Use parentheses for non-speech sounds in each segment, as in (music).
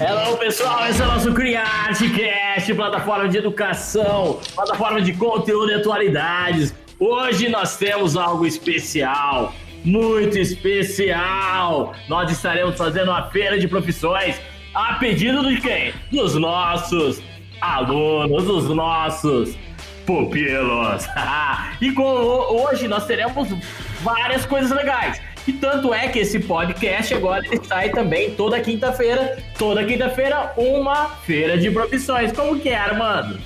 Hello, pessoal, esse é o nosso CriArteCast, plataforma de educação, plataforma de conteúdo e atualidades. Hoje nós temos algo especial, muito especial. Nós estaremos fazendo uma feira de profissões a pedido de quem? Dos nossos alunos, dos nossos pupilos. (laughs) e com, hoje nós teremos várias coisas legais. E tanto é que esse podcast agora ele sai também toda quinta-feira. Toda quinta-feira, uma feira de profissões. Como que é, Armando?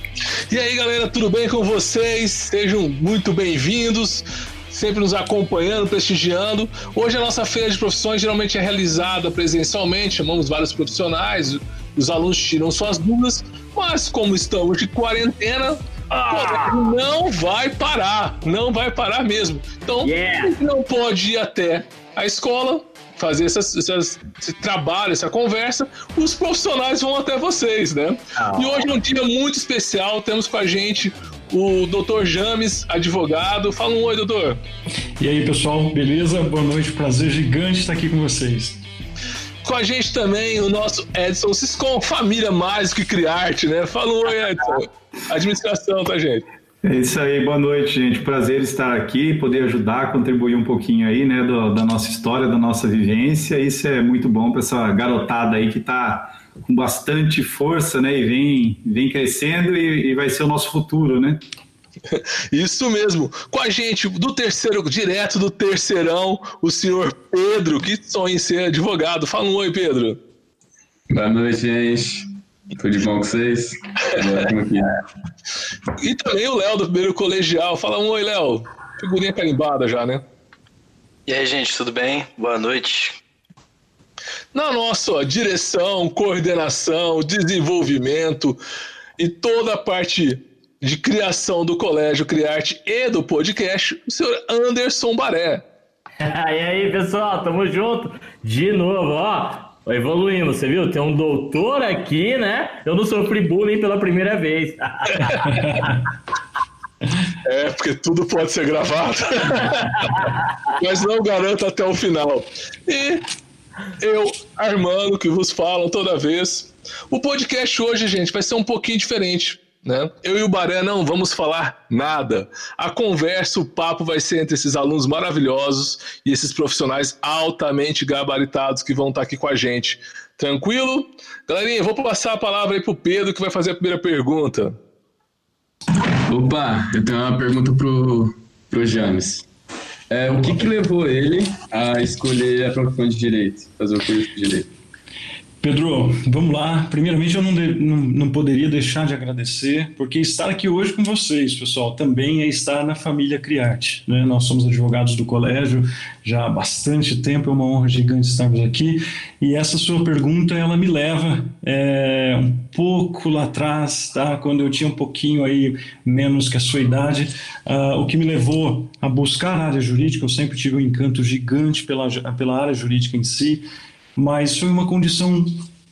E aí, galera, tudo bem com vocês? Sejam muito bem-vindos sempre nos acompanhando, prestigiando. Hoje a nossa feira de profissões geralmente é realizada presencialmente, chamamos vários profissionais, os alunos tiram suas dúvidas, mas como estamos de quarentena, ah. não vai parar, não vai parar mesmo. Então, yeah. não pode ir até a escola, fazer essas, essas, esse trabalho, essa conversa, os profissionais vão até vocês, né? Oh. E hoje é um dia muito especial, temos com a gente o doutor James, advogado. Fala um oi, doutor. E aí, pessoal, beleza? Boa noite, prazer gigante estar aqui com vocês. Com a gente também o nosso Edson Ciscom, família mais que Criarte, né? Fala oi, Edson. Administração, tá, gente? É isso aí, boa noite, gente. Prazer estar aqui, poder ajudar, contribuir um pouquinho aí, né, do, da nossa história, da nossa vivência. Isso é muito bom para essa garotada aí que está com bastante força, né, e vem, vem crescendo e, e vai ser o nosso futuro, né? Isso mesmo. Com a gente do terceiro, direto do terceirão, o senhor Pedro, que sonha em ser advogado. Fala um oi, Pedro. Boa noite, gente. Tudo bom com vocês? e também o Léo do primeiro colegial. Fala um oi, Léo. Figurinha carimbada já, né? E aí, gente, tudo bem? Boa noite. Na nossa direção, coordenação, desenvolvimento e toda a parte de criação do Colégio Criarte e do podcast, o senhor Anderson Baré. (laughs) e aí, pessoal, tamo junto de novo, ó. Evoluindo, você viu? Tem um doutor aqui, né? Eu não sofri bullying pela primeira vez. (laughs) é, porque tudo pode ser gravado. (laughs) Mas não garanto até o final. E eu, Armando, que vos falo toda vez. O podcast hoje, gente, vai ser um pouquinho diferente. Né? Eu e o Baré não vamos falar nada. A conversa, o papo vai ser entre esses alunos maravilhosos e esses profissionais altamente gabaritados que vão estar aqui com a gente. Tranquilo? Galerinha, vou passar a palavra aí pro Pedro que vai fazer a primeira pergunta. Opa, eu tenho uma pergunta pro, pro James. É, o que, que levou ele a escolher a profissão de direito, fazer o curso de direito? Pedro, vamos lá. Primeiramente, eu não, de, não, não, poderia deixar de agradecer, porque estar aqui hoje com vocês, pessoal, também é estar na família Criarte. Né? Nós somos advogados do colégio já há bastante tempo, é uma honra gigante estarmos aqui. E essa sua pergunta, ela me leva é, um pouco lá atrás, tá? quando eu tinha um pouquinho aí menos que a sua idade, uh, o que me levou a buscar a área jurídica. Eu sempre tive um encanto gigante pela, pela área jurídica em si mas foi uma condição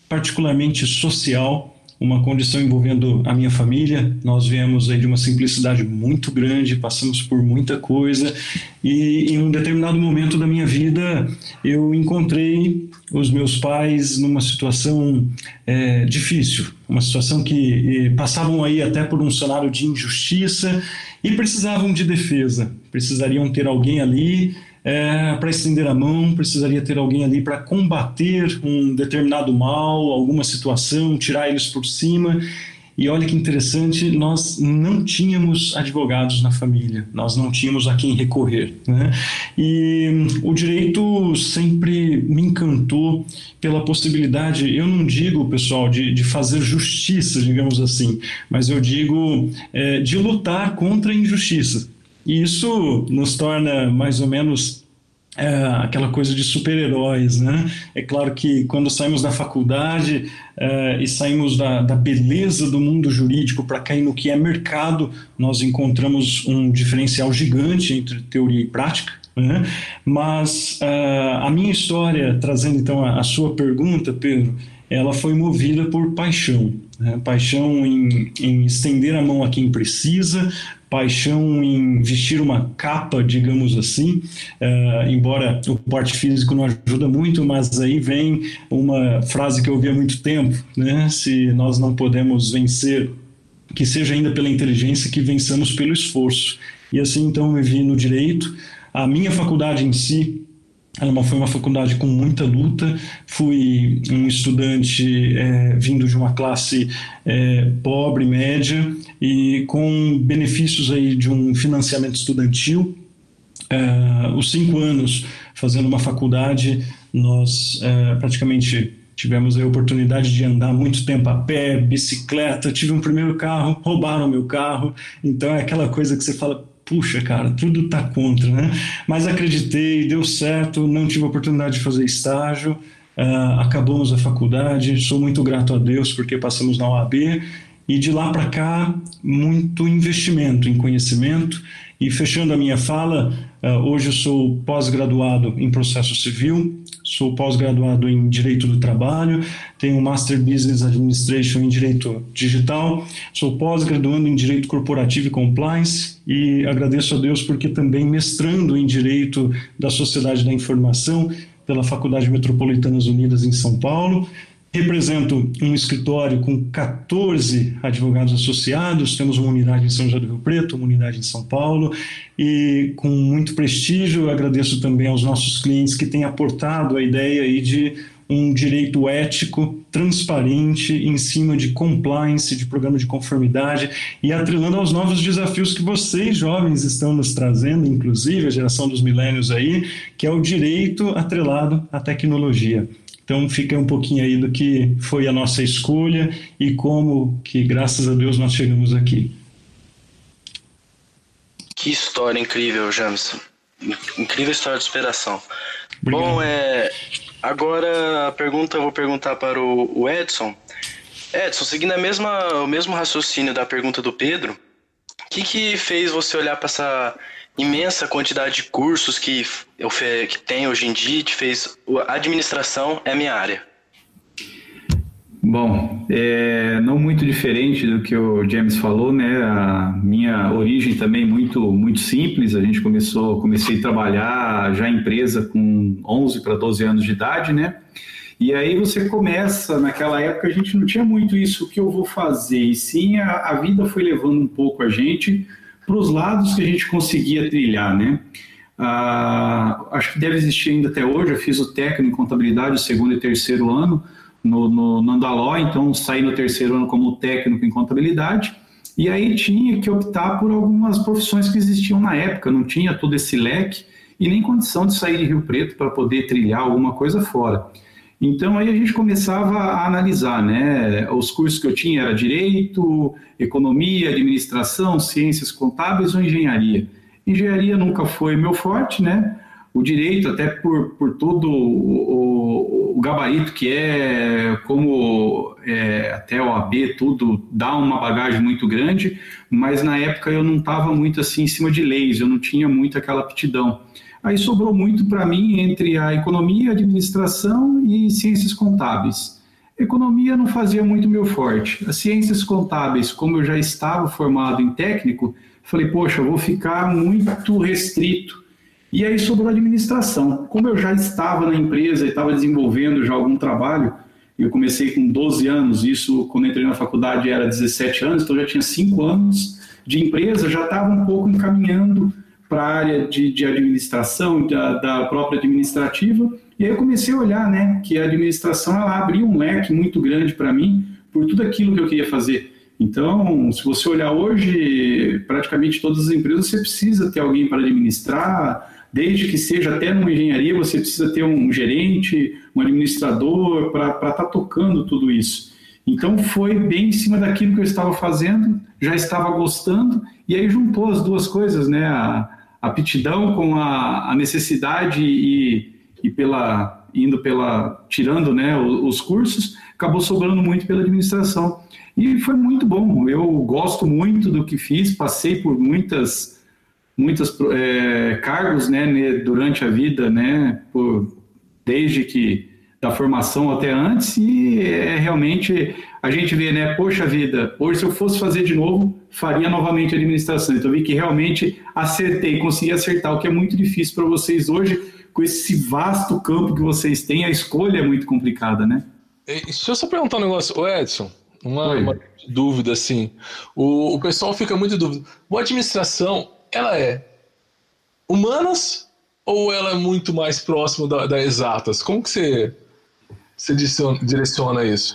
particularmente social, uma condição envolvendo a minha família. Nós viemos aí de uma simplicidade muito grande, passamos por muita coisa. E em um determinado momento da minha vida eu encontrei os meus pais numa situação é, difícil, uma situação que passavam aí até por um cenário de injustiça e precisavam de defesa, precisariam ter alguém ali é, para estender a mão, precisaria ter alguém ali para combater um determinado mal, alguma situação, tirar eles por cima. E olha que interessante, nós não tínhamos advogados na família, nós não tínhamos a quem recorrer. Né? E o direito sempre me encantou pela possibilidade, eu não digo, pessoal, de, de fazer justiça, digamos assim, mas eu digo é, de lutar contra a injustiça. E isso nos torna mais ou menos é, aquela coisa de super-heróis, né? É claro que quando saímos da faculdade é, e saímos da, da, beleza do mundo jurídico para cair no que é mercado, nós encontramos um diferencial gigante entre teoria e prática. Né? Mas é, a minha história, trazendo então a, a sua pergunta, Pedro, ela foi movida por paixão. Né? Paixão em, em, estender a mão a quem precisa, paixão em vestir uma capa, digamos assim, uh, embora o porte físico não ajuda muito, mas aí vem uma frase que eu ouvi há muito tempo, né? Se nós não podemos vencer, que seja ainda pela inteligência, que vençamos pelo esforço. E assim, então, eu me vi no direito. A minha faculdade em si, ela foi uma faculdade com muita luta. Fui um estudante é, vindo de uma classe é, pobre, média, e com benefícios aí de um financiamento estudantil. É, os cinco anos fazendo uma faculdade, nós é, praticamente tivemos a oportunidade de andar muito tempo a pé, bicicleta. Tive um primeiro carro, roubaram meu carro. Então é aquela coisa que você fala, puxa, cara, tudo tá contra, né? Mas acreditei, deu certo, não tive oportunidade de fazer estágio, uh, acabamos a faculdade, sou muito grato a Deus porque passamos na OAB e de lá para cá, muito investimento em conhecimento. E fechando a minha fala, uh, hoje eu sou pós-graduado em processo civil, sou pós-graduado em Direito do Trabalho, tenho Master Business Administration em Direito Digital, sou pós-graduando em Direito Corporativo e Compliance e agradeço a Deus porque também mestrando em Direito da Sociedade da Informação pela Faculdade Metropolitanas Unidas em São Paulo, Represento um escritório com 14 advogados associados, temos uma unidade em São José do Rio Preto, uma unidade em São Paulo, e com muito prestígio agradeço também aos nossos clientes que têm aportado a ideia aí de um direito ético, transparente, em cima de compliance, de programa de conformidade e atrelando aos novos desafios que vocês, jovens, estão nos trazendo, inclusive a geração dos milênios aí, que é o direito atrelado à tecnologia. Então fica um pouquinho aí do que foi a nossa escolha e como que, graças a Deus, nós chegamos aqui. Que história incrível, James. Incrível história de superação. Obrigado. Bom, é, agora a pergunta eu vou perguntar para o, Edson. Edson, seguindo a mesma, o mesmo raciocínio da pergunta do Pedro, o que, que fez você olhar para essa imensa quantidade de cursos que, eu que tem hoje em dia, te fez. Administração é minha área. Bom, é, não muito diferente do que o James falou, né? A minha origem também muito muito simples. A gente começou, comecei a trabalhar já em empresa com 11 para 12 anos de idade, né? E aí você começa, naquela época a gente não tinha muito isso, o que eu vou fazer, e sim a, a vida foi levando um pouco a gente para os lados que a gente conseguia trilhar, né? Ah, acho que deve existir ainda até hoje. Eu fiz o técnico em contabilidade, segundo e terceiro ano no, no, no Andaló, então saí no terceiro ano como técnico em contabilidade. E aí tinha que optar por algumas profissões que existiam na época, não tinha todo esse leque e nem condição de sair de Rio Preto para poder trilhar alguma coisa fora. Então aí a gente começava a analisar, né? Os cursos que eu tinha era direito, economia, administração, ciências contábeis ou engenharia. Engenharia nunca foi meu forte, né? O direito, até por, por todo o, o gabarito que é, como é, até o AB, tudo dá uma bagagem muito grande, mas na época eu não estava muito assim em cima de leis, eu não tinha muito aquela aptidão. Aí sobrou muito para mim entre a economia, administração e ciências contábeis. Economia não fazia muito meu forte. As ciências contábeis, como eu já estava formado em técnico, falei, poxa, vou ficar muito restrito. E aí sobrou a administração. Como eu já estava na empresa e estava desenvolvendo já algum trabalho, eu comecei com 12 anos, isso quando entrei na faculdade era 17 anos, então já tinha 5 anos de empresa, já estava um pouco encaminhando para a área de, de administração, da, da, própria administrativa, e aí eu comecei a olhar, né, que a administração, ela abriu um leque muito grande para mim, por tudo aquilo que eu queria fazer. Então, se você olhar hoje, praticamente todas as empresas, você precisa ter alguém para administrar, desde que seja até numa engenharia, você precisa ter um gerente, um administrador para estar tá tocando tudo isso. Então, foi bem em cima daquilo que eu estava fazendo, já estava gostando, e aí juntou as duas coisas, né? A, aptidão com a, a necessidade e, e pela indo pela tirando né, os, cursos, acabou sobrando muito pela administração. E foi muito bom. Eu gosto muito do que fiz, passei por muitas muitas é, cargos né, durante a vida, né, por, desde que da formação até antes e é realmente a gente vê, né, poxa vida, hoje se eu fosse fazer de novo, faria novamente a administração. Então eu vi que realmente acertei, consegui acertar, o que é muito difícil para vocês hoje, com esse vasto campo que vocês têm, a escolha é muito complicada, né? Deixa eu só perguntar um negócio, o Edson, uma, uma, dúvida assim, o, o pessoal fica muito dúvida, a administração, ela é humanas ou ela é muito mais próxima da, da exatas? Como que você você direciona isso?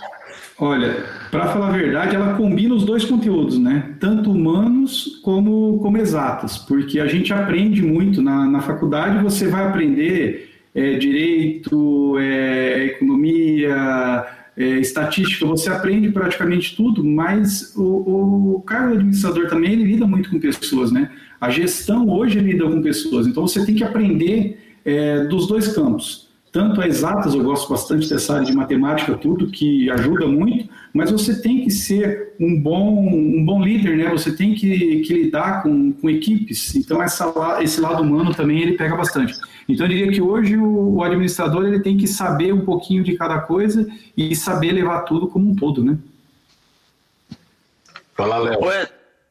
Olha, para falar a verdade, ela combina os dois conteúdos, né? Tanto humanos como, como exatos, porque a gente aprende muito na, na faculdade, você vai aprender é, direito, é, economia, é, estatística, você aprende praticamente tudo, mas o, o cargo administrador também ele lida muito com pessoas, né? A gestão hoje lida com pessoas, então você tem que aprender é, dos dois campos tanto a exatas, eu gosto bastante dessa área de matemática, tudo, que ajuda muito, mas você tem que ser um bom, um bom líder, né? Você tem que, que lidar com, com equipes, então essa, esse lado humano também ele pega bastante. Então eu diria que hoje o, o administrador ele tem que saber um pouquinho de cada coisa e saber levar tudo como um todo, né? Fala, Léo.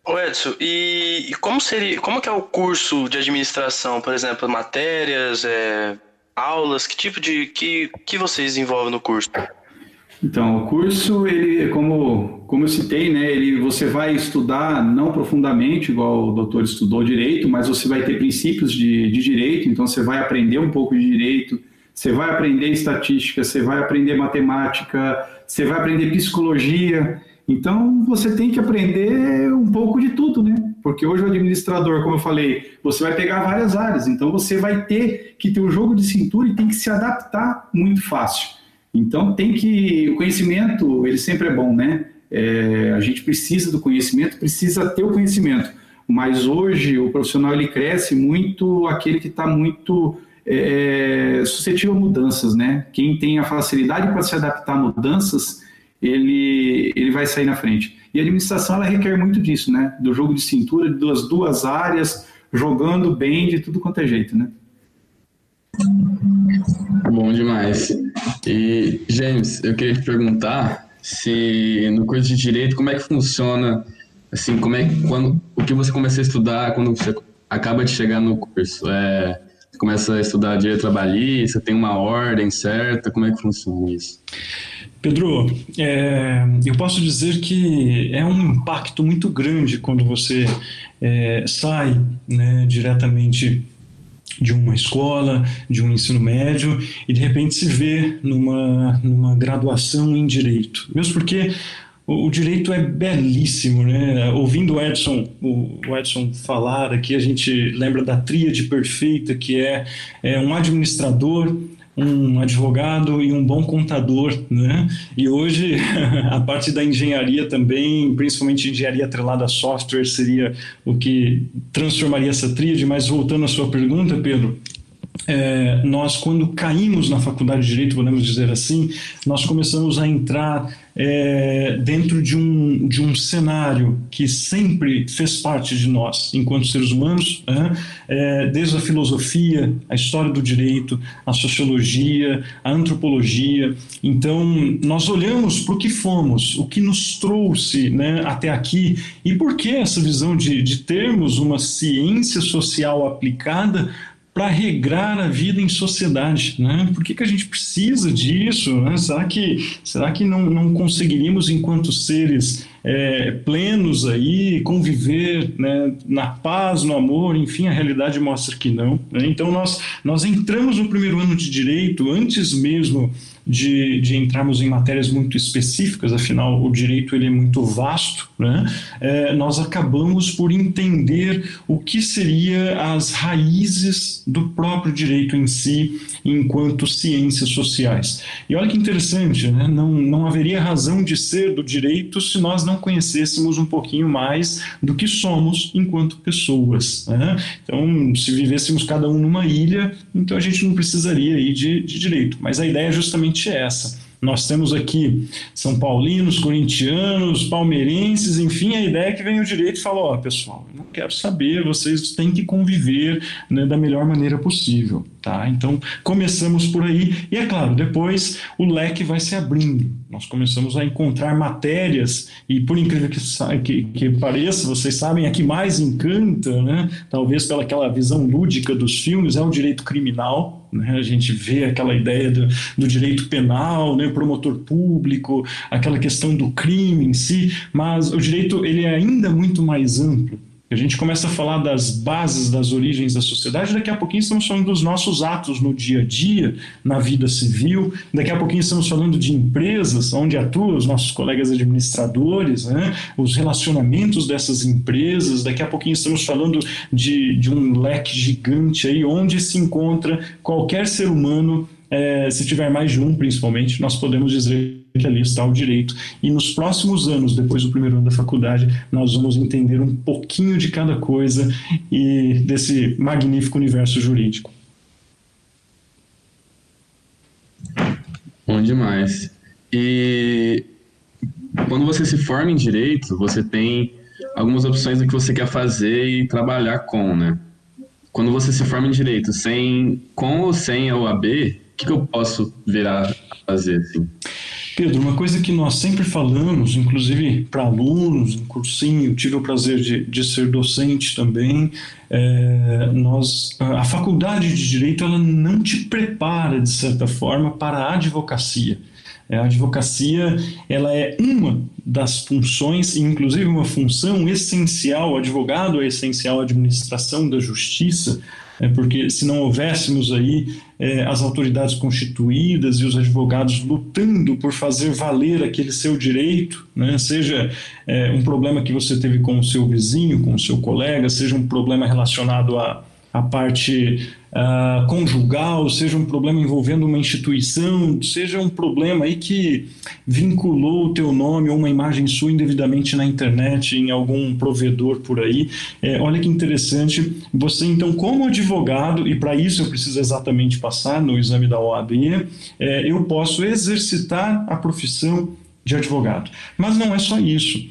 Ô Edson, e, e, como seria, como que é o curso de administração, por exemplo, matérias, é, aulas? Que tipo de. que, que vocês desenvolvem no curso? Então, o curso, ele, como, como eu citei, né, ele, você vai estudar não profundamente, igual o doutor estudou direito, mas você vai ter princípios de, de direito, então você vai aprender um pouco de direito, você vai aprender estatística, você vai aprender matemática, você vai aprender psicologia. Então, você tem que aprender um pouco de tudo, né? Porque hoje o administrador, como eu falei, você vai pegar várias áreas, então você vai ter que ter um jogo de cintura e tem que se adaptar muito fácil. Então, tem que. O conhecimento, ele sempre é bom, né? É, a gente precisa do conhecimento, precisa ter o conhecimento. Mas hoje o profissional ele cresce muito aquele que está muito é, suscetível a mudanças, né? Quem tem a facilidade para se adaptar a mudanças ele, ele vai sair na frente. E a administração ela requer muito disso, né? Do jogo de cintura, das duas áreas, jogando bem de tudo quanto é jeito, né? Bom demais. E, James, eu queria te perguntar se no curso de direito como é que funciona, assim, como é quando o que você começa a estudar quando você acaba de chegar no curso, é, você começa a estudar direito trabalhista, tem uma ordem certa, como é que funciona isso? Pedro, é, eu posso dizer que é um impacto muito grande quando você é, sai né, diretamente de uma escola, de um ensino médio e de repente se vê numa, numa graduação em direito. Mesmo porque o, direito é belíssimo, né? Ouvindo o Edson, o, o, Edson falar aqui, a gente lembra da tríade perfeita que é, é um administrador, um advogado e um bom contador, né? E hoje (laughs) a parte da engenharia também, principalmente engenharia atrelada a software, seria o que transformaria essa tríade. Mas voltando à sua pergunta, Pedro, é, nós quando caímos na faculdade de direito, podemos dizer assim, nós começamos a entrar é, dentro de um, de um cenário que sempre fez parte de nós, enquanto seres humanos, é, desde a filosofia, a história do direito, a sociologia, a antropologia. Então, nós olhamos para o que fomos, o que nos trouxe né, até aqui e por que essa visão de, de termos uma ciência social aplicada para regrar a vida em sociedade. Né? Por que, que a gente precisa disso? Né? Será que, será que não, não conseguiríamos, enquanto seres é, plenos aí, conviver né, na paz, no amor, enfim, a realidade mostra que não. Né? Então nós, nós entramos no primeiro ano de direito antes mesmo de, de entrarmos em matérias muito específicas, afinal o direito ele é muito vasto, né? É, nós acabamos por entender o que seria as raízes do próprio direito em si, enquanto ciências sociais. E olha que interessante, né? não, não haveria razão de ser do direito se nós não conhecêssemos um pouquinho mais do que somos enquanto pessoas. Né? Então, se vivêssemos cada um numa ilha, então a gente não precisaria aí de, de direito. Mas a ideia é justamente essa Nós temos aqui São Paulinos, corintianos, palmeirenses, enfim, a ideia é que vem o direito e fala: ó, oh, pessoal, não quero saber, vocês têm que conviver né, da melhor maneira possível. Tá? Então, começamos por aí, e é claro, depois o leque vai se abrindo. Nós começamos a encontrar matérias, e por incrível que, que, que pareça, vocês sabem, a que mais encanta, né? talvez pelaquela visão lúdica dos filmes, é o direito criminal. Né? A gente vê aquela ideia do, do direito penal, né? promotor público, aquela questão do crime em si, mas o direito ele é ainda muito mais amplo a gente começa a falar das bases, das origens da sociedade, daqui a pouquinho estamos falando dos nossos atos no dia a dia, na vida civil, daqui a pouquinho estamos falando de empresas, onde atuam os nossos colegas administradores, né? os relacionamentos dessas empresas, daqui a pouquinho estamos falando de, de um leque gigante aí, onde se encontra qualquer ser humano, é, se tiver mais de um principalmente, nós podemos dizer ali está o direito. E nos próximos anos, depois do primeiro ano da faculdade, nós vamos entender um pouquinho de cada coisa e desse magnífico universo jurídico. Bom demais. E quando você se forma em direito, você tem algumas opções do que você quer fazer e trabalhar com, né? Quando você se forma em direito, sem com ou sem a OAB, o que, que eu posso virar a fazer assim? Pedro, uma coisa que nós sempre falamos, inclusive para alunos, em cursinho, tive o prazer de, de ser docente também, é, nós, a faculdade de Direito ela não te prepara, de certa forma, para a advocacia. É, a advocacia ela é uma das funções, inclusive uma função essencial, o advogado é essencial à administração da justiça, é porque se não houvéssemos aí é, as autoridades constituídas e os advogados lutando por fazer valer aquele seu direito, né, seja é, um problema que você teve com o seu vizinho, com o seu colega, seja um problema relacionado à, à parte uh, conjugal, seja um problema envolvendo uma instituição, seja um problema aí que vinculou o teu nome ou uma imagem sua indevidamente na internet, em algum provedor por aí. É, olha que interessante, você então como advogado, e para isso eu preciso exatamente passar no exame da OAB, é, eu posso exercitar a profissão de advogado. Mas não é só isso.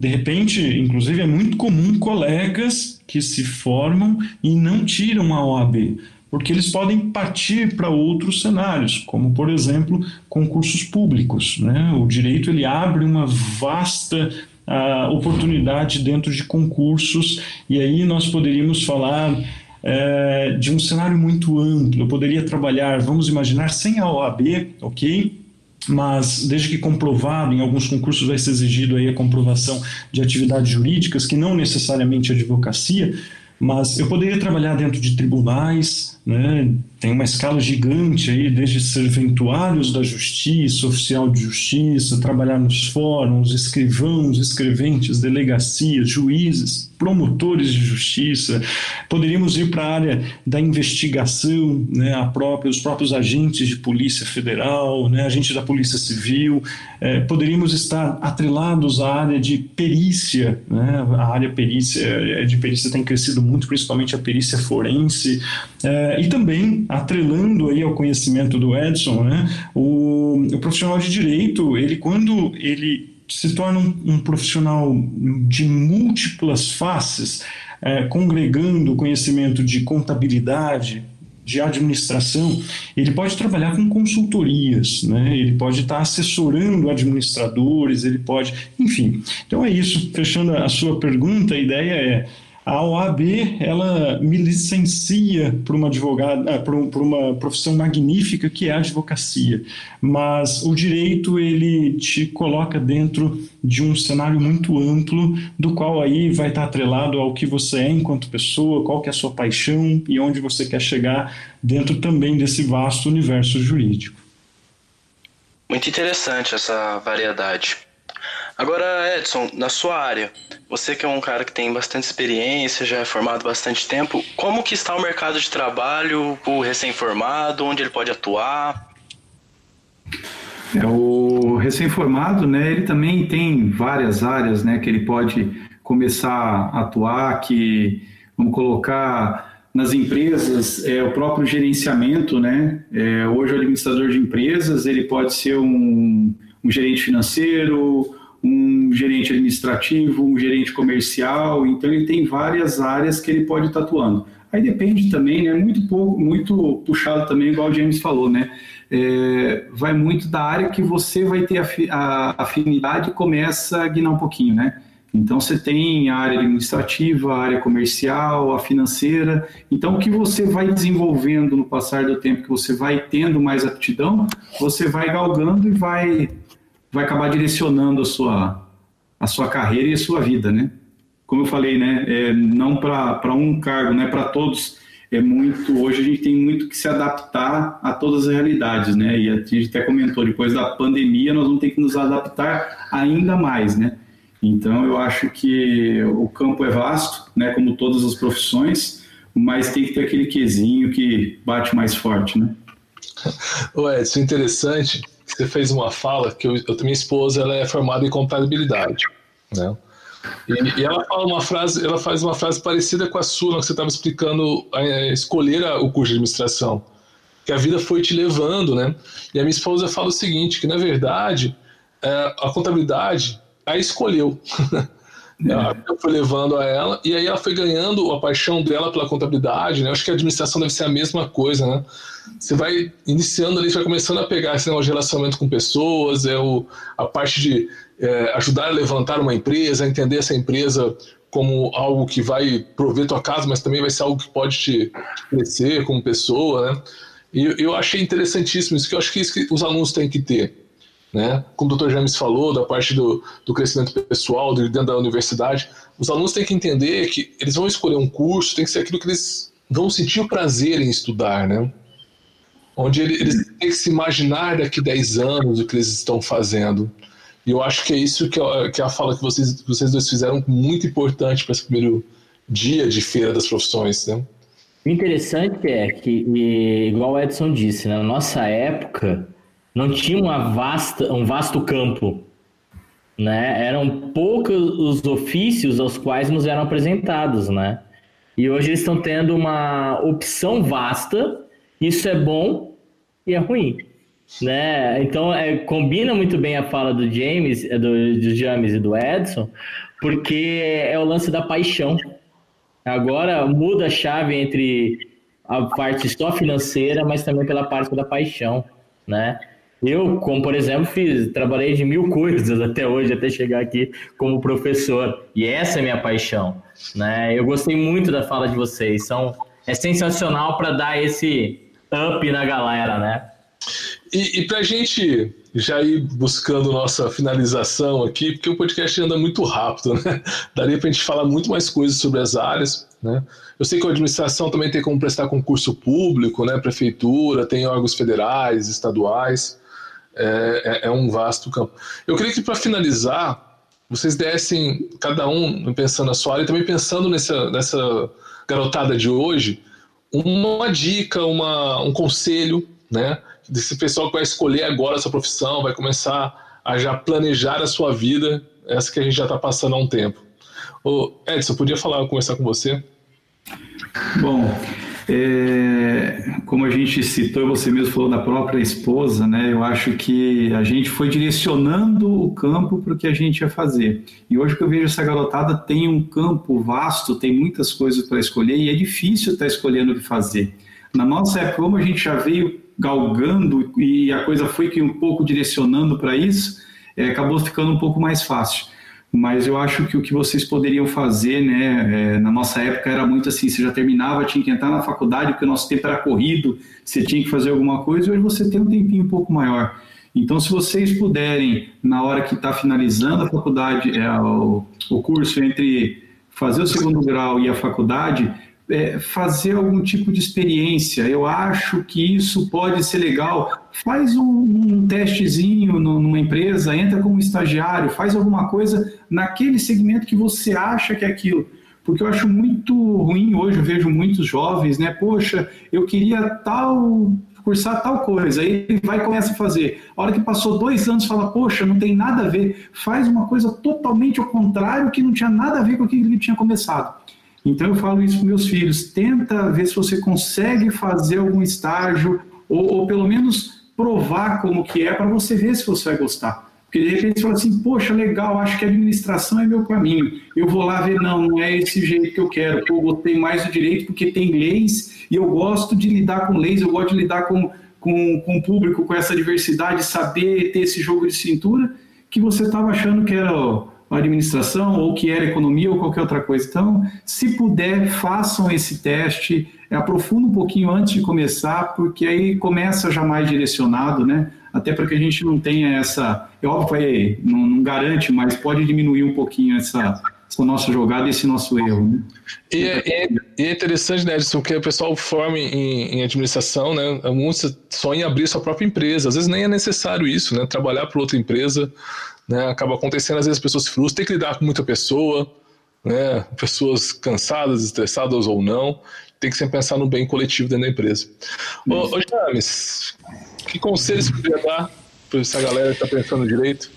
De repente, inclusive, é muito comum colegas que se formam e não tiram a OAB, porque eles podem partir para outros cenários, como por exemplo concursos públicos. Né? O direito ele abre uma vasta uh, oportunidade dentro de concursos e aí nós poderíamos falar uh, de um cenário muito amplo. Eu poderia trabalhar, vamos imaginar, sem a OAB, ok? Mas desde que comprovado, em alguns concursos vai ser exigido aí a comprovação de atividades jurídicas, que não necessariamente advocacia, mas eu poderia trabalhar dentro de tribunais, né? tem uma escala gigante aí, desde serventuários da justiça, oficial de justiça, trabalhar nos fóruns, escrivãos, escreventes, delegacias, juízes, promotores de justiça, poderíamos ir para a área da investigação, né, a própria, os próprios agentes de polícia federal, né, agentes da polícia civil, é, poderíamos estar atrelados à área de perícia, né, a área perícia, é, de perícia tem crescido muito, principalmente a perícia forense, é, e também atrelando aí ao conhecimento do Edson, né, o, o profissional de direito, ele quando ele se torna um, um profissional de múltiplas faces, é, congregando conhecimento de contabilidade, de administração, ele pode trabalhar com consultorias, né? ele pode estar assessorando administradores, ele pode, enfim. Então é isso. Fechando a sua pergunta, a ideia é a OAB ela me licencia para uma advogada, para uma profissão magnífica que é a advocacia, mas o direito ele te coloca dentro de um cenário muito amplo, do qual aí vai estar atrelado ao que você é enquanto pessoa, qual que é a sua paixão e onde você quer chegar dentro também desse vasto universo jurídico. Muito interessante essa variedade. Agora, Edson, na sua área, você que é um cara que tem bastante experiência, já é formado bastante tempo, como que está o mercado de trabalho o recém-formado, onde ele pode atuar? É, o recém-formado, né, ele também tem várias áreas, né, que ele pode começar a atuar, que, vamos colocar, nas empresas é o próprio gerenciamento, né? É, hoje o administrador de empresas ele pode ser um, um gerente financeiro, um gerente administrativo, um gerente comercial, então ele tem várias áreas que ele pode estar atuando. Aí depende também, né? Muito pouco, muito puxado também, igual o James falou, né? É, vai muito da área que você vai ter a afinidade e começa a guinar um pouquinho, né? Então você tem a área administrativa, a área comercial, a financeira. Então o que você vai desenvolvendo no passar do tempo, que você vai tendo mais aptidão, você vai galgando e vai vai acabar direcionando a sua a sua carreira e a sua vida, né? Como eu falei, né? É, não para um cargo, né? Para todos é muito. Hoje a gente tem muito que se adaptar a todas as realidades, né? E a gente até comentou depois da pandemia nós vamos ter que nos adaptar ainda mais, né? Então, eu acho que o campo é vasto, né, como todas as profissões, mas tem que ter aquele quesinho que bate mais forte, né? Ué, isso é interessante. Você fez uma fala que eu, eu minha esposa ela é formada em contabilidade, né? E, e, ela fala uma frase, ela faz uma frase parecida com a sua, que você estava explicando é, escolher a, o curso de administração, que a vida foi te levando, né? E a minha esposa fala o seguinte, que na verdade é, a contabilidade a escolheu. (laughs) É. foi levando a ela, e aí ela foi ganhando a paixão dela pela contabilidade, né? Acho que a administração deve ser a mesma coisa, né? Você vai iniciando ali, você vai começando a pegar esse negócio de relacionamento com pessoas, é o, a parte de é, ajudar a levantar uma empresa, entender essa empresa como algo que vai prover tua casa, mas também vai ser algo que pode te crescer como pessoa, né? E eu achei interessantíssimo isso, que eu acho que isso que os alunos têm que ter né? Como o Dr. James falou, da parte do, do crescimento pessoal dentro da universidade, os alunos têm que entender que eles vão escolher um curso, tem que ser aquilo que eles vão sentir o prazer em estudar, né? Onde eles têm que se imaginar daqui a 10 anos o que eles estão fazendo. E eu acho que é isso que, que é a fala que vocês, vocês dois fizeram muito importante para esse primeiro dia de Feira das Profissões, né? O interessante é que, igual o Edson disse, né, na nossa época, não tinha uma vasta, um vasto campo. Né? Eram poucos os ofícios aos quais nos eram apresentados, né? E hoje eles estão tendo uma opção vasta, isso é bom e é ruim, né? Então é, combina muito bem a fala do James, é, do, do James e do Edson, porque é o lance da paixão. Agora muda a chave entre a parte só financeira, mas também pela parte da paixão, né? Eu, como por exemplo, fiz, trabalhei de mil coisas (laughs) até hoje, até chegar aqui como professor. E essa é minha paixão. Né? Eu gostei muito da fala de vocês. São, é sensacional para dar esse up na galera, né? E, e para a gente já ir buscando nossa finalização aqui, porque o podcast anda muito rápido, né? (laughs) Daria para a gente falar muito mais coisas sobre as áreas, né? Eu sei que a administração também tem como prestar concurso público, né? Prefeitura, tem órgãos federais, estaduais é, é, é um vasto campo. Eu queria que, para finalizar, vocês dessem, cada um pensando na sua área, e também pensando nessa, nessa garotada de hoje, uma dica, uma, um conselho, né? Desse pessoal que vai escolher agora essa profissão, vai começar a já planejar a sua vida, essa que a gente já está passando há um tempo. Ô, Edson, podia falar, conversar com você? Bom, é, como a gente citou, você mesmo falou da própria esposa, né? Eu acho que a gente foi direcionando o campo para o que a gente ia fazer. E hoje que eu vejo essa garotada tem um campo vasto, tem muitas coisas para escolher e é difícil estar tá escolhendo o que fazer. Na nossa época, como a gente já veio galgando e a coisa foi que um pouco direcionando para isso, é, acabou ficando um pouco mais fácil mas eu acho que o que vocês poderiam fazer, né, é, na nossa época era muito assim, você já terminava, tinha que entrar na faculdade, porque o nosso tempo era corrido, você tinha que fazer alguma coisa, hoje você tem um tempinho um pouco maior. Então, se vocês puderem, na hora que está finalizando a faculdade, é, o, o curso entre fazer o segundo grau e a faculdade, é, fazer algum tipo de experiência. Eu acho que isso pode ser legal. Faz um, um testezinho no, numa empresa, entra como estagiário, faz alguma coisa naquele segmento que você acha que é aquilo. Porque eu acho muito ruim hoje, eu vejo muitos jovens, né? Poxa, eu queria tal cursar tal coisa, aí ele vai e começa a fazer. A hora que passou dois anos, fala, poxa, não tem nada a ver, faz uma coisa totalmente ao contrário que não tinha nada a ver com aquilo que ele tinha começado. Então eu falo isso para meus filhos: tenta ver se você consegue fazer algum estágio ou, ou pelo menos provar como que é para você ver se você vai gostar. Porque de repente você fala assim, poxa, legal, acho que a administração é meu caminho. Eu vou lá ver, não, não é esse jeito que eu quero. Eu gostei mais do direito porque tem leis e eu gosto de lidar com leis, eu gosto de lidar com, com, com o público, com essa diversidade, saber ter esse jogo de cintura que você estava achando que era administração ou que era economia ou qualquer outra coisa. Então, se puder, façam esse teste, aprofunda um pouquinho antes de começar, porque aí começa já mais direcionado, né? até para que a gente não tenha essa. É óbvio, é, não, não, garante, mas pode diminuir um pouquinho essa, essa nossa jogada e esse nosso erro. Né? E, é, e é interessante, né, Edson, que o pessoal forma em, em, administração, né? Muitos sonham em abrir sua própria empresa. Às vezes nem é necessário isso, né? Trabalhar para outra empresa. Né? Acaba acontecendo, às vezes as pessoas se frustram, tem que lidar com muita pessoa, né? Pessoas cansadas, estressadas ou não. Tem que sempre pensar no bem coletivo dentro da empresa. Ô, ô James, que conselhos você poderia dar para essa galera que está pensando direito?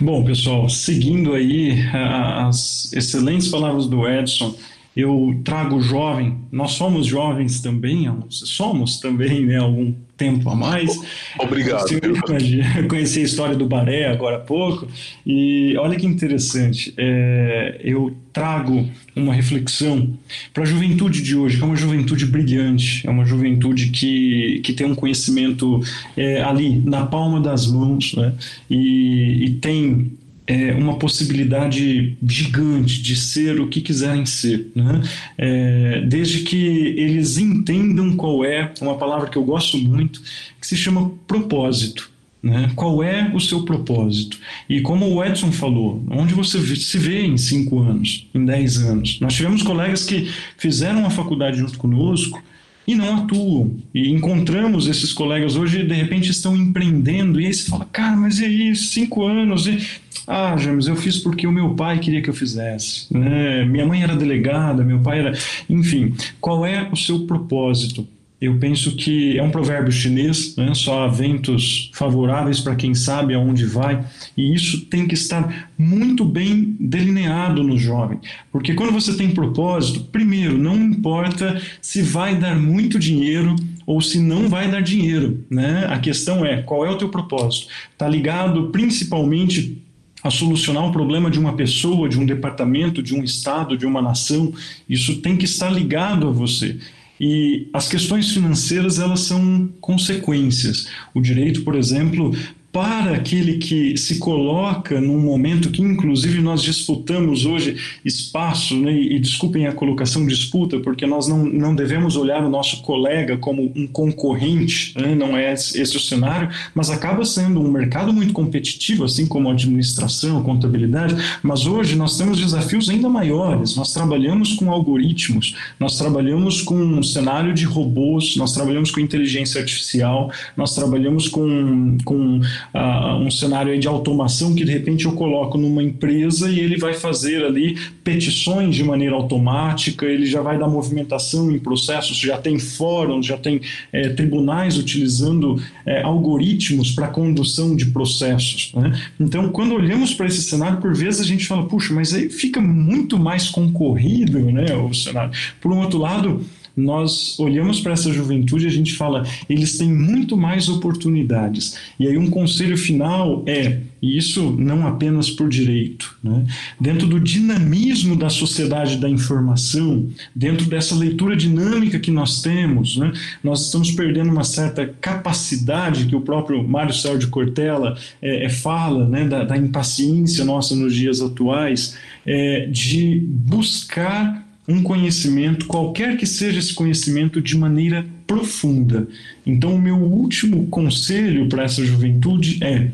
Bom, pessoal, seguindo aí as excelentes palavras do Edson, eu trago jovem, nós somos jovens também, somos também, né, algum tempo a mais. Obrigado. Eu conheci (laughs) a história do Baré agora há pouco, e olha que interessante, é, eu trago uma reflexão para a juventude de hoje, que é uma juventude brilhante, é uma juventude que, que tem um conhecimento é, ali na palma das mãos, né, e, e tem é, uma possibilidade gigante de ser o que quiserem ser, né? É, desde que eles entendam qual é uma palavra que eu gosto muito, que se chama propósito. Né? Qual é o seu propósito? E como o Edson falou, onde você se vê em cinco anos, em dez anos? Nós tivemos colegas que fizeram a faculdade junto conosco e não atuam. E encontramos esses colegas hoje, de repente, estão empreendendo, e aí você fala, cara, mas e aí, cinco anos? E ah, James, eu fiz porque o meu pai queria que eu fizesse. Né? Minha mãe era delegada, meu pai era. Enfim, qual é o seu propósito? Eu penso que é um provérbio chinês, né? só há ventos favoráveis para quem sabe aonde vai, e isso tem que estar muito bem delineado no jovem, porque quando você tem propósito, primeiro, não importa se vai dar muito dinheiro ou se não vai dar dinheiro, né? A questão é qual é o teu propósito. Está ligado principalmente a solucionar um problema de uma pessoa, de um departamento, de um estado, de uma nação. Isso tem que estar ligado a você. E as questões financeiras elas são consequências. O direito, por exemplo, para aquele que se coloca num momento que, inclusive, nós disputamos hoje espaço, né, e desculpem a colocação disputa, porque nós não, não devemos olhar o nosso colega como um concorrente, né, não é esse o cenário, mas acaba sendo um mercado muito competitivo, assim como a administração, a contabilidade, mas hoje nós temos desafios ainda maiores, nós trabalhamos com algoritmos, nós trabalhamos com um cenário de robôs, nós trabalhamos com inteligência artificial, nós trabalhamos com, com uh, um cenário de automação que de repente eu coloco numa empresa e ele vai fazer ali petições de maneira automática, ele já vai dar movimentação em processos, já tem fóruns, já tem é, tribunais utilizando é, algoritmos para condução de processos. Né? Então, quando olhamos para esse cenário, por vezes a gente fala, puxa, mas aí fica muito mais concorrido né, o cenário. Por um outro lado, nós olhamos para essa juventude e a gente fala, eles têm muito mais oportunidades. E aí um conselho final é, e isso não apenas por direito, né? dentro do dinamismo da sociedade da informação, dentro dessa leitura dinâmica que nós temos, né? nós estamos perdendo uma certa capacidade que o próprio Mário Sérgio Cortella é, é, fala, né? da, da, impaciência nossa nos dias atuais, é, de buscar um conhecimento, qualquer que seja esse conhecimento, de maneira profunda. Então, o meu último conselho para essa juventude é: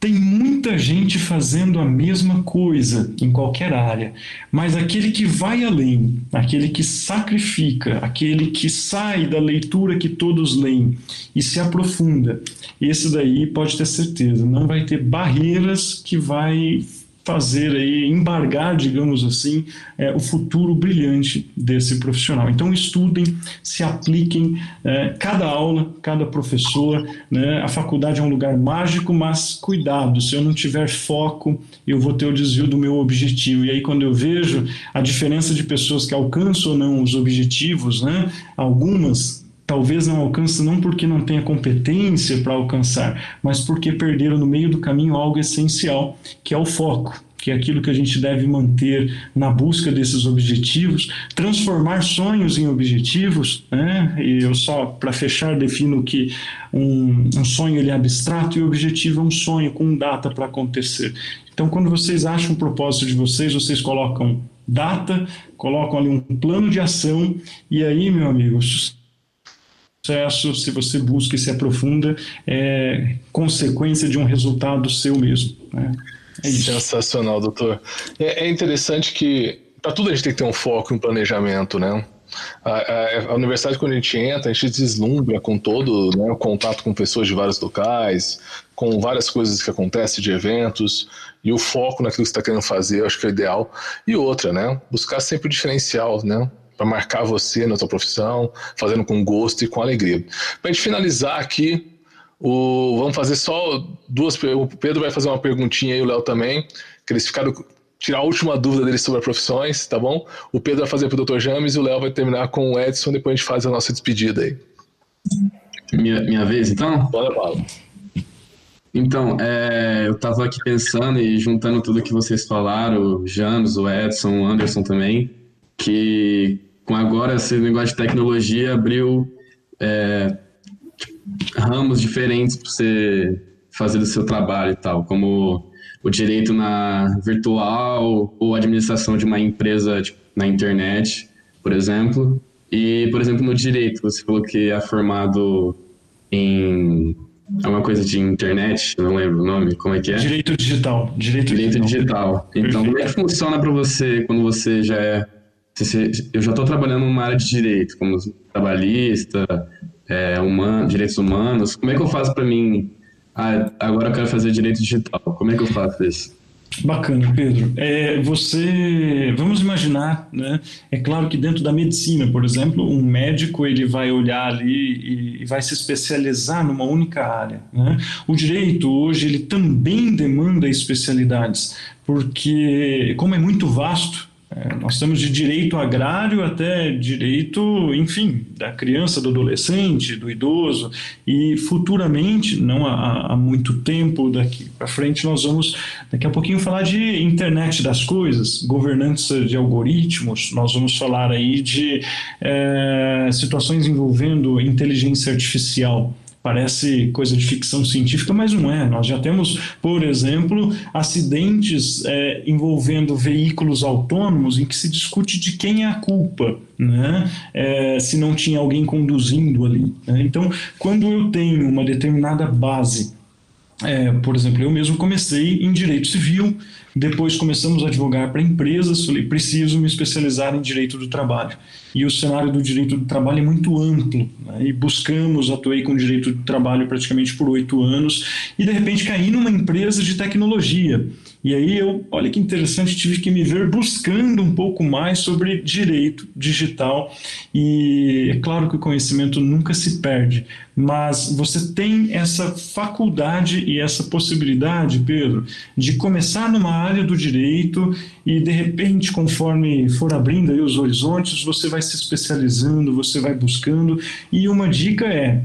tem muita gente fazendo a mesma coisa em qualquer área, mas aquele que vai além, aquele que sacrifica, aquele que sai da leitura que todos leem e se aprofunda, esse daí pode ter certeza, não vai ter barreiras que vai fazer aí, embargar, digamos assim, é, o futuro brilhante desse profissional. Então estudem, se apliquem, é, cada aula, cada professor, né? a faculdade é um lugar mágico, mas cuidado, se eu não tiver foco, eu vou ter o desvio do meu objetivo. E aí quando eu vejo a diferença de pessoas que alcançam ou não os objetivos, né? algumas talvez não alcance não porque não tenha competência para alcançar, mas porque perderam no meio do caminho algo essencial, que é o foco que é aquilo que a gente deve manter na busca desses objetivos, transformar sonhos em objetivos, né? E eu só para fechar defino que um, um, sonho ele é abstrato e o objetivo é um sonho com data para acontecer. Então, quando vocês acham o propósito de vocês, vocês colocam data, colocam ali um plano de ação e aí, meu amigo, se você busca e se aprofunda, é consequência de um resultado seu mesmo. Né? É Sensacional, doutor. É, é interessante que para tudo a gente tem que ter um foco, um planejamento, né? A, a, a, universidade, quando a gente entra, a gente deslumbra com todo né, o contato com pessoas de vários locais, com várias coisas que acontecem, de eventos, e o foco naquilo que você está querendo fazer, eu acho que é o ideal. E outra, né? Buscar sempre o diferencial, né? Para marcar você na sua profissão, fazendo com gosto e com alegria. Para a gente finalizar aqui, o, vamos fazer só duas. O Pedro vai fazer uma perguntinha aí, o Léo também, que eles ficaram tirar a última dúvida deles sobre profissões, tá bom? O Pedro vai fazer para o Dr. James e o Léo vai terminar com o Edson, depois a gente faz a nossa despedida aí. Minha, minha vez, então? Bora, Paulo. Então, é, eu estava aqui pensando e juntando tudo que vocês falaram, o James, o Edson, o Anderson também, que com agora esse negócio de tecnologia abriu é, ramos diferentes para você fazer o seu trabalho e tal, como o direito na virtual ou administração de uma empresa tipo, na internet, por exemplo. E, por exemplo, no direito, você falou que é formado em alguma coisa de internet, não lembro o nome, como é que é? Direito digital. Direito, direito digital. digital. Então, como é que funciona para você quando você já é eu já estou trabalhando numa área de direito, como trabalhista, é, humano, direitos humanos. Como é que eu faço para mim? Ah, agora eu quero fazer direito digital. Como é que eu faço isso? Bacana, Pedro. É, você, vamos imaginar, né? É claro que dentro da medicina, por exemplo, um médico ele vai olhar ali e, e vai se especializar numa única área. Né? O direito hoje ele também demanda especialidades, porque como é muito vasto, é, nós temos de direito agrário até direito, enfim, da criança, do adolescente, do idoso, e futuramente, não há, há muito tempo daqui para frente, nós vamos daqui a pouquinho falar de internet das coisas, governança de algoritmos, nós vamos falar aí de é, situações envolvendo inteligência artificial parece coisa de ficção científica, mas não é. Nós já temos, por exemplo, acidentes é, envolvendo veículos autônomos em que se discute de quem é a culpa, né? É, se não tinha alguém conduzindo ali. Né? Então, quando eu tenho uma determinada base, é, por exemplo, eu mesmo comecei em direito civil, depois começamos a advogar para empresas, falei, preciso me especializar em direito do trabalho. E o cenário do direito do trabalho é muito amplo, né? e buscamos, atuei com direito do trabalho praticamente por oito anos, e de repente caí numa empresa de tecnologia. E aí eu, olha que interessante, tive que me ver buscando um pouco mais sobre direito digital. E é claro que o conhecimento nunca se perde, mas você tem essa faculdade e essa possibilidade, Pedro, de começar numa área do direito e de repente, conforme for abrindo aí os horizontes, você vai se especializando, você vai buscando. E uma dica é: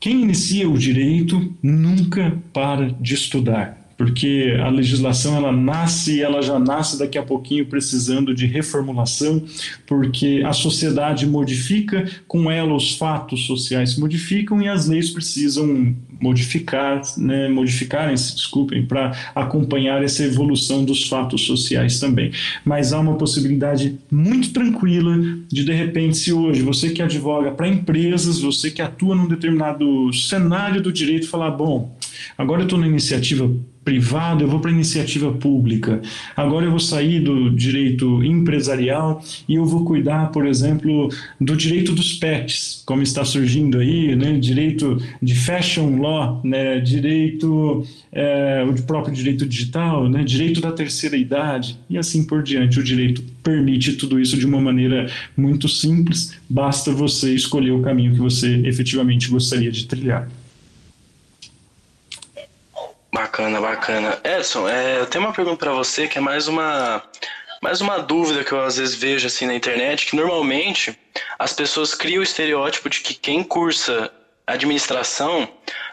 quem inicia o direito nunca para de estudar porque a legislação ela nasce e ela já nasce daqui a pouquinho precisando de reformulação, porque a sociedade modifica, com ela os fatos sociais se modificam e as leis precisam modificar, né, modificarem-se, desculpem, para acompanhar essa evolução dos fatos sociais também. Mas há uma possibilidade muito tranquila de, de repente, se hoje você que advoga para empresas, você que atua num determinado cenário do direito, falar, bom, Agora eu estou na iniciativa privado, eu vou para a iniciativa pública. Agora eu vou sair do direito empresarial e eu vou cuidar, por exemplo, do direito dos pets, como está surgindo aí, né? direito de fashion law, né? direito, é, o próprio direito digital, né? direito da terceira idade e assim por diante. O direito permite tudo isso de uma maneira muito simples, basta você escolher o caminho que você efetivamente gostaria de trilhar. Bacana, bacana. Edson, é, eu tenho uma pergunta para você que é mais uma mais uma dúvida que eu às vezes vejo assim na internet, que normalmente as pessoas criam o estereótipo de que quem cursa administração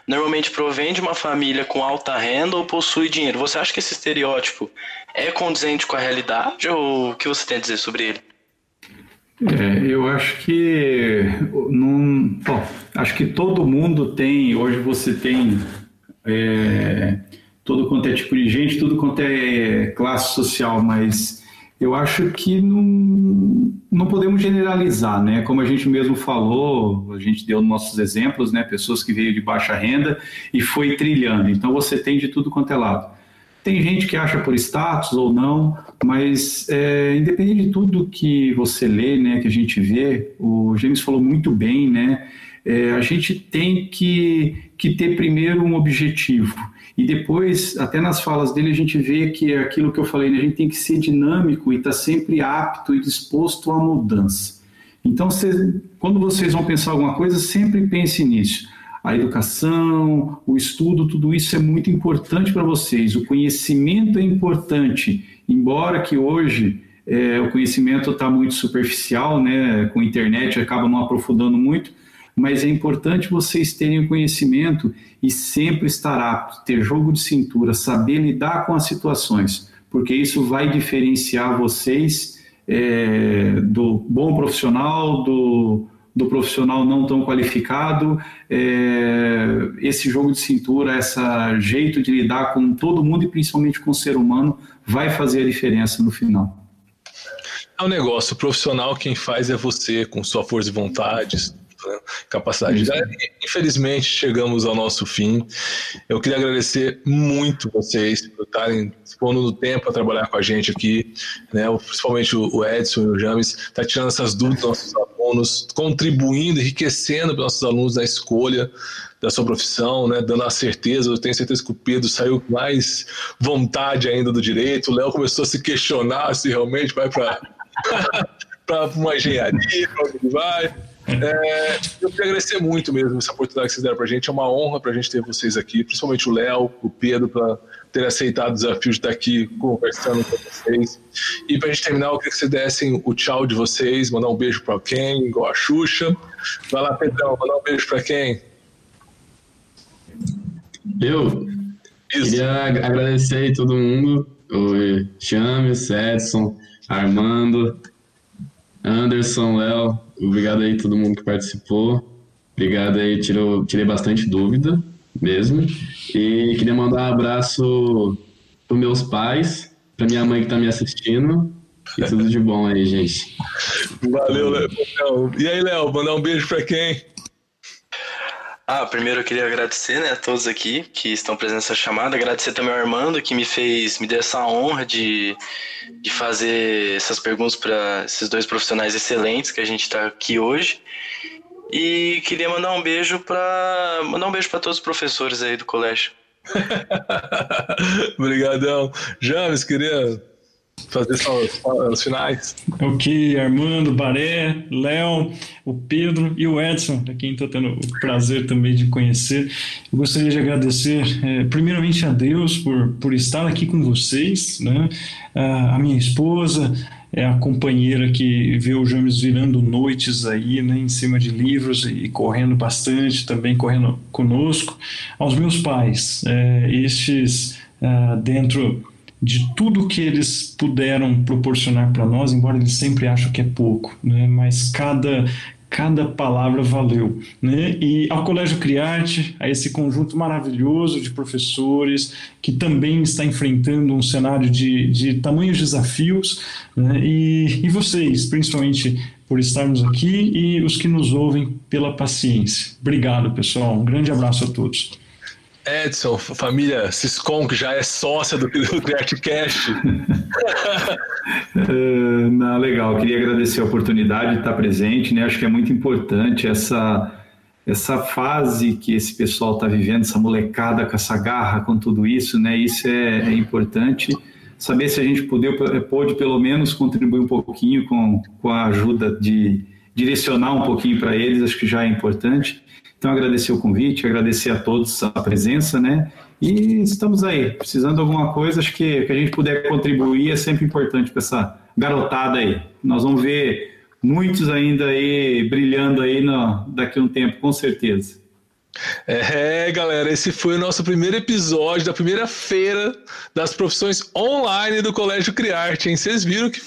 normalmente provém de uma família com alta renda ou possui dinheiro. Você acha que esse estereótipo é condizente com a realidade ou o que você tem a dizer sobre ele? É, eu acho que não, bom, acho que todo mundo tem, hoje você tem é, todo quanto é tipo de gente, tudo quanto é classe social, mas eu acho que não, não podemos generalizar, né? Como a gente mesmo falou, a gente deu nossos exemplos, né? Pessoas que veio de baixa renda e foi trilhando. Então você tem de tudo quanto é lado. Tem gente que acha por status ou não, mas é, independente de tudo que você lê, né, que a gente vê, o James falou muito bem, né? É, a gente tem que, que ter primeiro um objetivo. E depois, até nas falas dele, a gente vê que é aquilo que eu falei, né? a gente tem que ser dinâmico e estar tá sempre apto e disposto à mudança. Então, cê, quando vocês vão pensar alguma coisa, sempre pense nisso. A educação, o estudo, tudo isso é muito importante para vocês. O conhecimento é importante, embora que hoje é, o conhecimento está muito superficial, né? com a internet acaba não aprofundando muito, mas é importante vocês terem o conhecimento e sempre estar apto, ter jogo de cintura, saber lidar com as situações, porque isso vai diferenciar vocês é, do bom profissional, do, do profissional não tão qualificado, é, esse jogo de cintura, esse jeito de lidar com todo mundo e principalmente com o ser humano vai fazer a diferença no final. É um negócio, o profissional quem faz é você, com sua força e vontade, né? capacidade. Uhum. Infelizmente, chegamos ao nosso fim. Eu queria agradecer muito vocês por estarem dispondo do tempo a trabalhar com a gente aqui, né? principalmente o Edson e o James, tá tirando essas dúvidas dos nossos alunos, contribuindo, enriquecendo para nossos alunos na escolha da sua profissão, né, dando a certeza. Eu tenho certeza que o Pedro saiu com mais vontade ainda do direito. O Léo começou a se questionar se realmente vai para (laughs) para uma engenharia, onde vai. É, eu queria agradecer muito mesmo essa oportunidade que vocês deram para a gente. É uma honra para a gente ter vocês aqui, principalmente o Léo, o Pedro, para ter aceitado o desafio de estar aqui conversando com vocês. E para a gente terminar, eu queria que vocês dessem o tchau de vocês, mandar um beijo para quem, igual a Xuxa. Vai lá, Pedrão, mandar um beijo para quem? Eu Isso. queria agradecer todo mundo, o Chames, Edson, Armando, Anderson, Léo, obrigado aí todo mundo que participou. Obrigado aí, tirou, tirei bastante dúvida mesmo. E queria mandar um abraço para meus pais, para minha mãe que está me assistindo. E tudo de bom aí, gente. Valeu, Léo. E aí, Léo, mandar um beijo para quem? Ah, primeiro eu queria agradecer né, a todos aqui que estão presentes nessa chamada. Agradecer também ao Armando que me fez, me deu essa honra de, de fazer essas perguntas para esses dois profissionais excelentes que a gente está aqui hoje. E queria mandar um beijo para mandar um beijo para todos os professores aí do colégio. (laughs) Obrigadão. James, queria fazer só os finais. Ok, Armando, Baré, Léo, o Pedro e o Edson, a quem estou tendo o prazer também de conhecer. Eu gostaria de agradecer, é, primeiramente, a Deus por, por estar aqui com vocês, né? a, a minha esposa, é a companheira que vê o James virando noites aí, né, em cima de livros e correndo bastante, também correndo conosco. Aos meus pais, é, estes é, dentro de tudo que eles puderam proporcionar para nós, embora eles sempre acham que é pouco, né? mas cada, cada palavra valeu. Né? E ao Colégio Criarte, a esse conjunto maravilhoso de professores que também está enfrentando um cenário de, de tamanhos desafios, né? e, e vocês, principalmente por estarmos aqui e os que nos ouvem pela paciência. Obrigado, pessoal. Um grande abraço a todos. Edson, família Ciscom, que já é sócia do, do CreateCast. uh, (laughs) não, legal, queria agradecer a oportunidade de estar presente, né? Acho que é muito importante essa, essa fase que esse pessoal está vivendo, essa molecada com essa garra, com tudo isso, né? Isso é, é importante. Saber se a gente poder, pode pelo menos contribuir um pouquinho com, com a ajuda de direcionar um pouquinho para eles, acho que já é importante. Então, agradecer o convite, agradecer a todos a presença, né? E estamos aí, precisando de alguma coisa, acho que, que a gente puder contribuir é sempre importante para essa garotada aí. Nós vamos ver muitos ainda aí brilhando aí no, daqui a um tempo, com certeza. É, galera, esse foi o nosso primeiro episódio da primeira feira das profissões online do Colégio Criarte, hein? Vocês viram que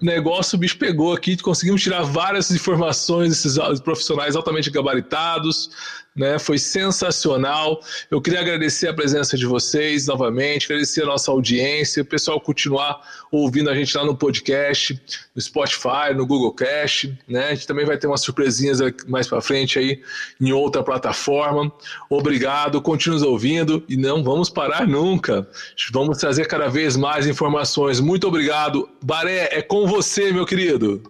o negócio, o bicho pegou aqui, conseguimos tirar várias informações desses profissionais altamente gabaritados, né? Foi sensacional. Eu queria agradecer a presença de vocês novamente, agradecer a nossa audiência, o pessoal continuar ouvindo a gente lá no podcast, no Spotify, no Google Cast, né? A gente também vai ter umas surpresinhas mais para frente aí em outra plataforma. Obrigado, continue nos ouvindo e não vamos parar nunca. Vamos trazer cada vez mais informações. Muito obrigado. Baré, é com você, meu querido.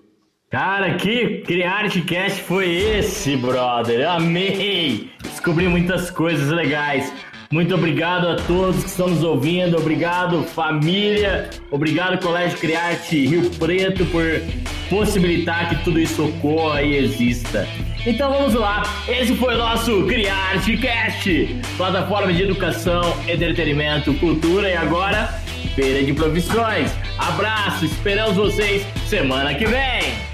Cara, que Criarte Cast foi esse, brother? amei! Descobri muitas coisas legais. Muito obrigado a todos que estão nos ouvindo. Obrigado, família. Obrigado, Colégio Criarte Rio Preto, por possibilitar que tudo isso ocorra e exista. Então vamos lá. Esse foi o nosso Criarte Cast, plataforma de educação, entretenimento, cultura e agora feira de profissões. Abraço, esperamos vocês semana que vem.